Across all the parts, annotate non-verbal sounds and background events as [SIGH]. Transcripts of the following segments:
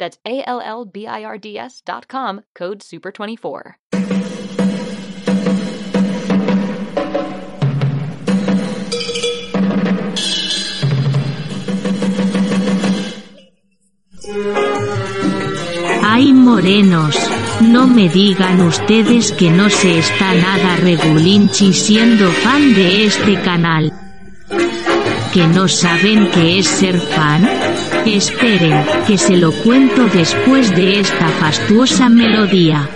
That's A L L B I R D S dot com, code SUPER24. Ay morenos, no me digan ustedes que no se está nada regulinchi siendo fan de este canal. ¿Que no saben qué es ser fan? Esperen, que se lo cuento después de esta fastuosa melodía.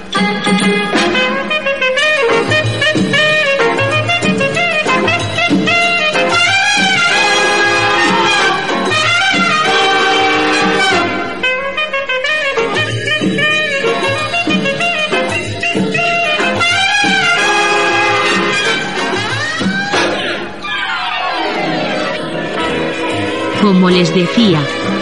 Como les decía,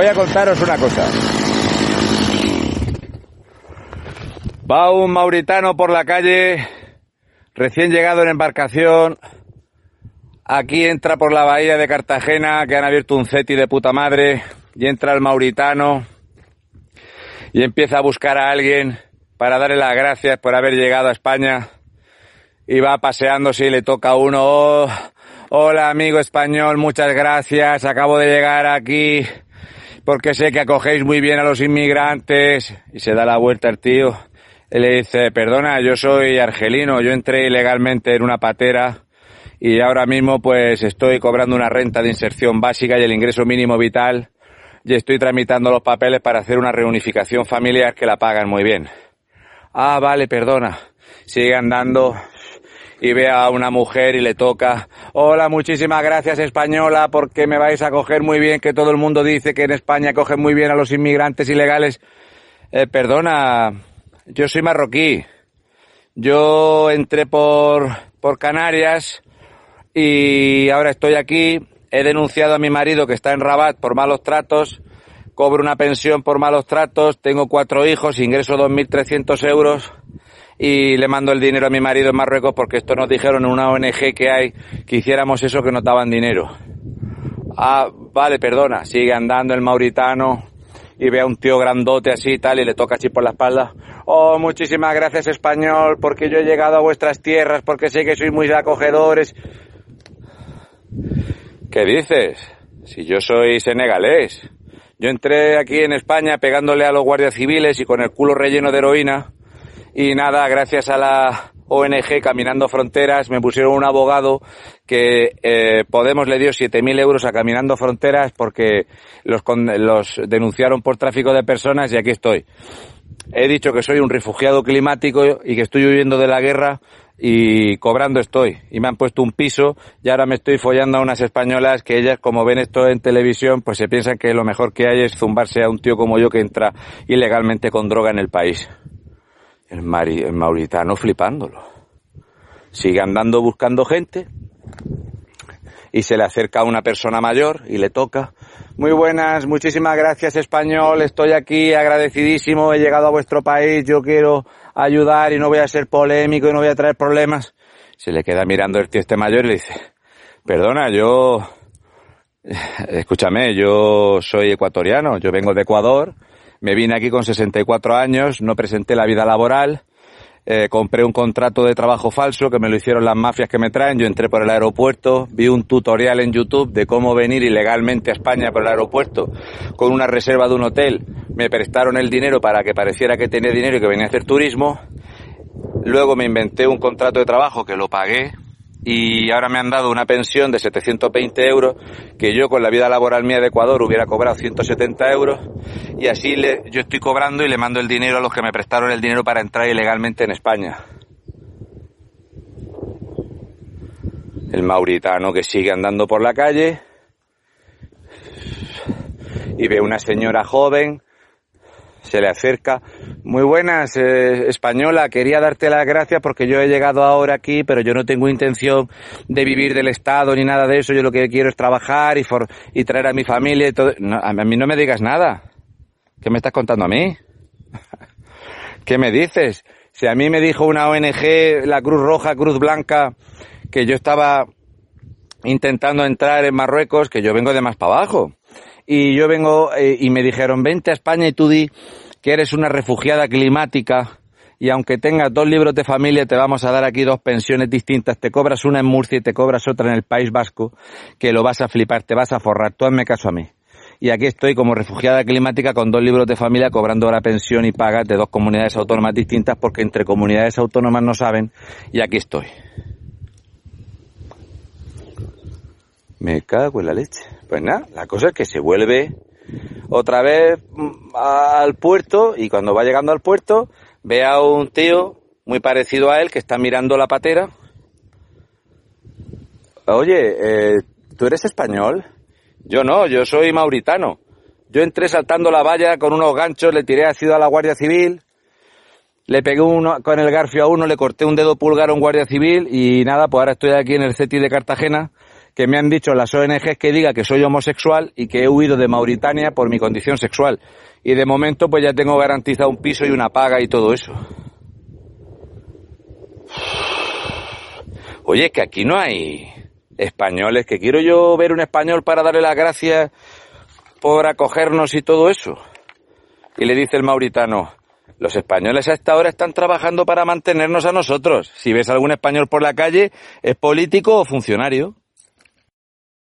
Voy a contaros una cosa. Va un mauritano por la calle, recién llegado en embarcación. Aquí entra por la bahía de Cartagena, que han abierto un ceti de puta madre, y entra el mauritano y empieza a buscar a alguien para darle las gracias por haber llegado a España. Y va paseándose y le toca a uno, "Oh, hola amigo español, muchas gracias, acabo de llegar aquí porque sé que acogéis muy bien a los inmigrantes. Y se da la vuelta el tío y le dice, perdona, yo soy argelino, yo entré ilegalmente en una patera y ahora mismo pues estoy cobrando una renta de inserción básica y el ingreso mínimo vital y estoy tramitando los papeles para hacer una reunificación familiar que la pagan muy bien. Ah, vale, perdona. Sigue andando y ve a una mujer y le toca, hola, muchísimas gracias española porque me vais a coger muy bien, que todo el mundo dice que en España cogen muy bien a los inmigrantes ilegales. Eh, perdona, yo soy marroquí. Yo entré por, por Canarias y ahora estoy aquí. He denunciado a mi marido que está en Rabat por malos tratos. Cobro una pensión por malos tratos. Tengo cuatro hijos, ingreso 2.300 euros y le mando el dinero a mi marido en Marruecos porque esto nos dijeron en una ONG que hay que hiciéramos eso que nos dinero. Ah, vale, perdona. Sigue andando el mauritano y ve a un tío grandote así y tal y le toca así por la espalda. Oh, muchísimas gracias español porque yo he llegado a vuestras tierras porque sé que sois muy acogedores. ¿Qué dices? Si yo soy senegalés. Yo entré aquí en España pegándole a los guardias civiles y con el culo relleno de heroína y nada, gracias a la ONG Caminando Fronteras, me pusieron un abogado que eh, Podemos le dio 7.000 euros a Caminando Fronteras porque los, los denunciaron por tráfico de personas y aquí estoy. He dicho que soy un refugiado climático y que estoy huyendo de la guerra y cobrando estoy. Y me han puesto un piso y ahora me estoy follando a unas españolas que ellas, como ven esto en televisión, pues se piensan que lo mejor que hay es zumbarse a un tío como yo que entra ilegalmente con droga en el país. El, mauritano flipándolo. Sigue andando buscando gente y se le acerca a una persona mayor y le toca. Muy buenas, muchísimas gracias español, estoy aquí agradecidísimo, he llegado a vuestro país, yo quiero ayudar y no voy a ser polémico y no voy a traer problemas. Se le queda mirando el tío este mayor y le dice, perdona, yo, escúchame, yo soy ecuatoriano, yo vengo de Ecuador, me vine aquí con 64 años, no presenté la vida laboral, eh, compré un contrato de trabajo falso que me lo hicieron las mafias que me traen. Yo entré por el aeropuerto, vi un tutorial en YouTube de cómo venir ilegalmente a España por el aeropuerto con una reserva de un hotel. Me prestaron el dinero para que pareciera que tenía dinero y que venía a hacer turismo. Luego me inventé un contrato de trabajo que lo pagué, y ahora me han dado una pensión de 720 euros que yo con la vida laboral mía de Ecuador hubiera cobrado 170 euros y así le, yo estoy cobrando y le mando el dinero a los que me prestaron el dinero para entrar ilegalmente en España. El mauritano que sigue andando por la calle y ve una señora joven se le acerca. Muy buenas, eh, española, quería darte las gracias porque yo he llegado ahora aquí, pero yo no tengo intención de vivir del Estado ni nada de eso. Yo lo que quiero es trabajar y, y traer a mi familia y todo. a mí no me digas nada. ¿Qué me estás contando a mí? [LAUGHS] ¿Qué me dices? Si a mí me dijo una ONG, la Cruz Roja, Cruz Blanca, que yo estaba intentando entrar en Marruecos, que yo vengo de más para abajo y yo vengo eh, y me dijeron, vente a España y tú di que eres una refugiada climática y aunque tengas dos libros de familia te vamos a dar aquí dos pensiones distintas, te cobras una en Murcia y te cobras otra en el País Vasco, que lo vas a flipar, te vas a forrar, tú hazme caso a mí. Y aquí estoy como refugiada climática con dos libros de familia cobrando ahora pensión y pagas de dos comunidades autónomas distintas porque entre comunidades autónomas no saben y aquí estoy. Me cago en la leche. Pues nada, la cosa es que se vuelve otra vez mm, al puerto y cuando va llegando al puerto ve a un tío muy parecido a él que está mirando la patera. Oye, eh, ¿tú eres español? Yo no, yo soy mauritano. Yo entré saltando la valla con unos ganchos, le tiré ácido a la Guardia Civil, le pegué uno, con el garfio a uno, le corté un dedo pulgar a un Guardia Civil y nada, pues ahora estoy aquí en el CETI de Cartagena que me han dicho las ONGs que diga que soy homosexual y que he huido de Mauritania por mi condición sexual. Y de momento pues ya tengo garantizado un piso y una paga y todo eso. Oye, que aquí no hay españoles, que quiero yo ver un español para darle las gracias por acogernos y todo eso. Y le dice el mauritano, los españoles a esta hora están trabajando para mantenernos a nosotros. Si ves algún español por la calle, es político o funcionario.